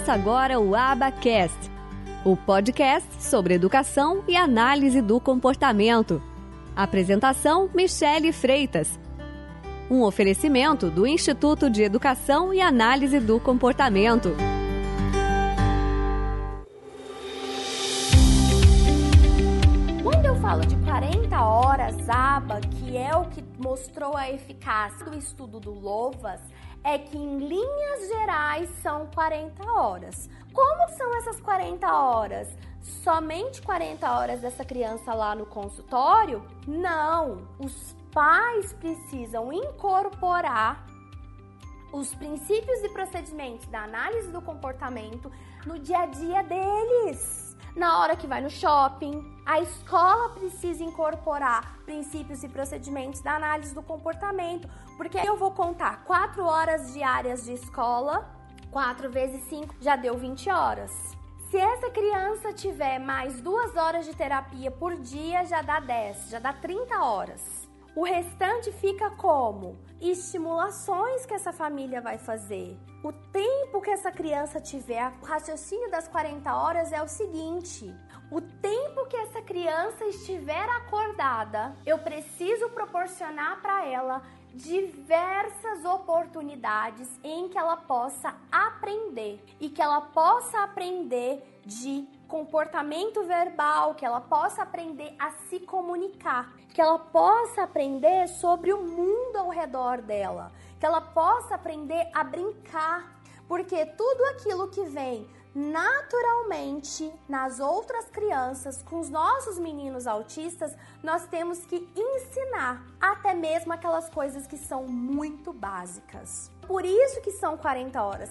Começa agora o Abacast, o podcast sobre educação e análise do comportamento. Apresentação: Michele Freitas. Um oferecimento do Instituto de Educação e Análise do Comportamento. Quando eu falo de 40 horas ABA, que é o que mostrou a eficácia do estudo do Lovas, é que em linhas gerais são 40 horas. Como são essas 40 horas? Somente 40 horas dessa criança lá no consultório? Não! Os pais precisam incorporar os princípios e procedimentos da análise do comportamento no dia a dia deles na hora que vai no shopping. A escola precisa incorporar princípios e procedimentos da análise do comportamento, porque eu vou contar 4 horas diárias de escola, 4 vezes 5 já deu 20 horas. Se essa criança tiver mais 2 horas de terapia por dia, já dá 10, já dá 30 horas. O restante fica como? Estimulações que essa família vai fazer. O tempo que essa criança tiver, o raciocínio das 40 horas é o seguinte: o tempo que essa criança estiver acordada, eu preciso proporcionar para ela diversas oportunidades em que ela possa aprender e que ela possa aprender de comportamento verbal, que ela possa aprender a se comunicar, que ela possa aprender sobre o mundo ao redor dela, que ela possa aprender a brincar, porque tudo aquilo que vem naturalmente nas outras crianças, com os nossos meninos autistas, nós temos que ensinar até mesmo aquelas coisas que são muito básicas. Por isso que são 40 horas.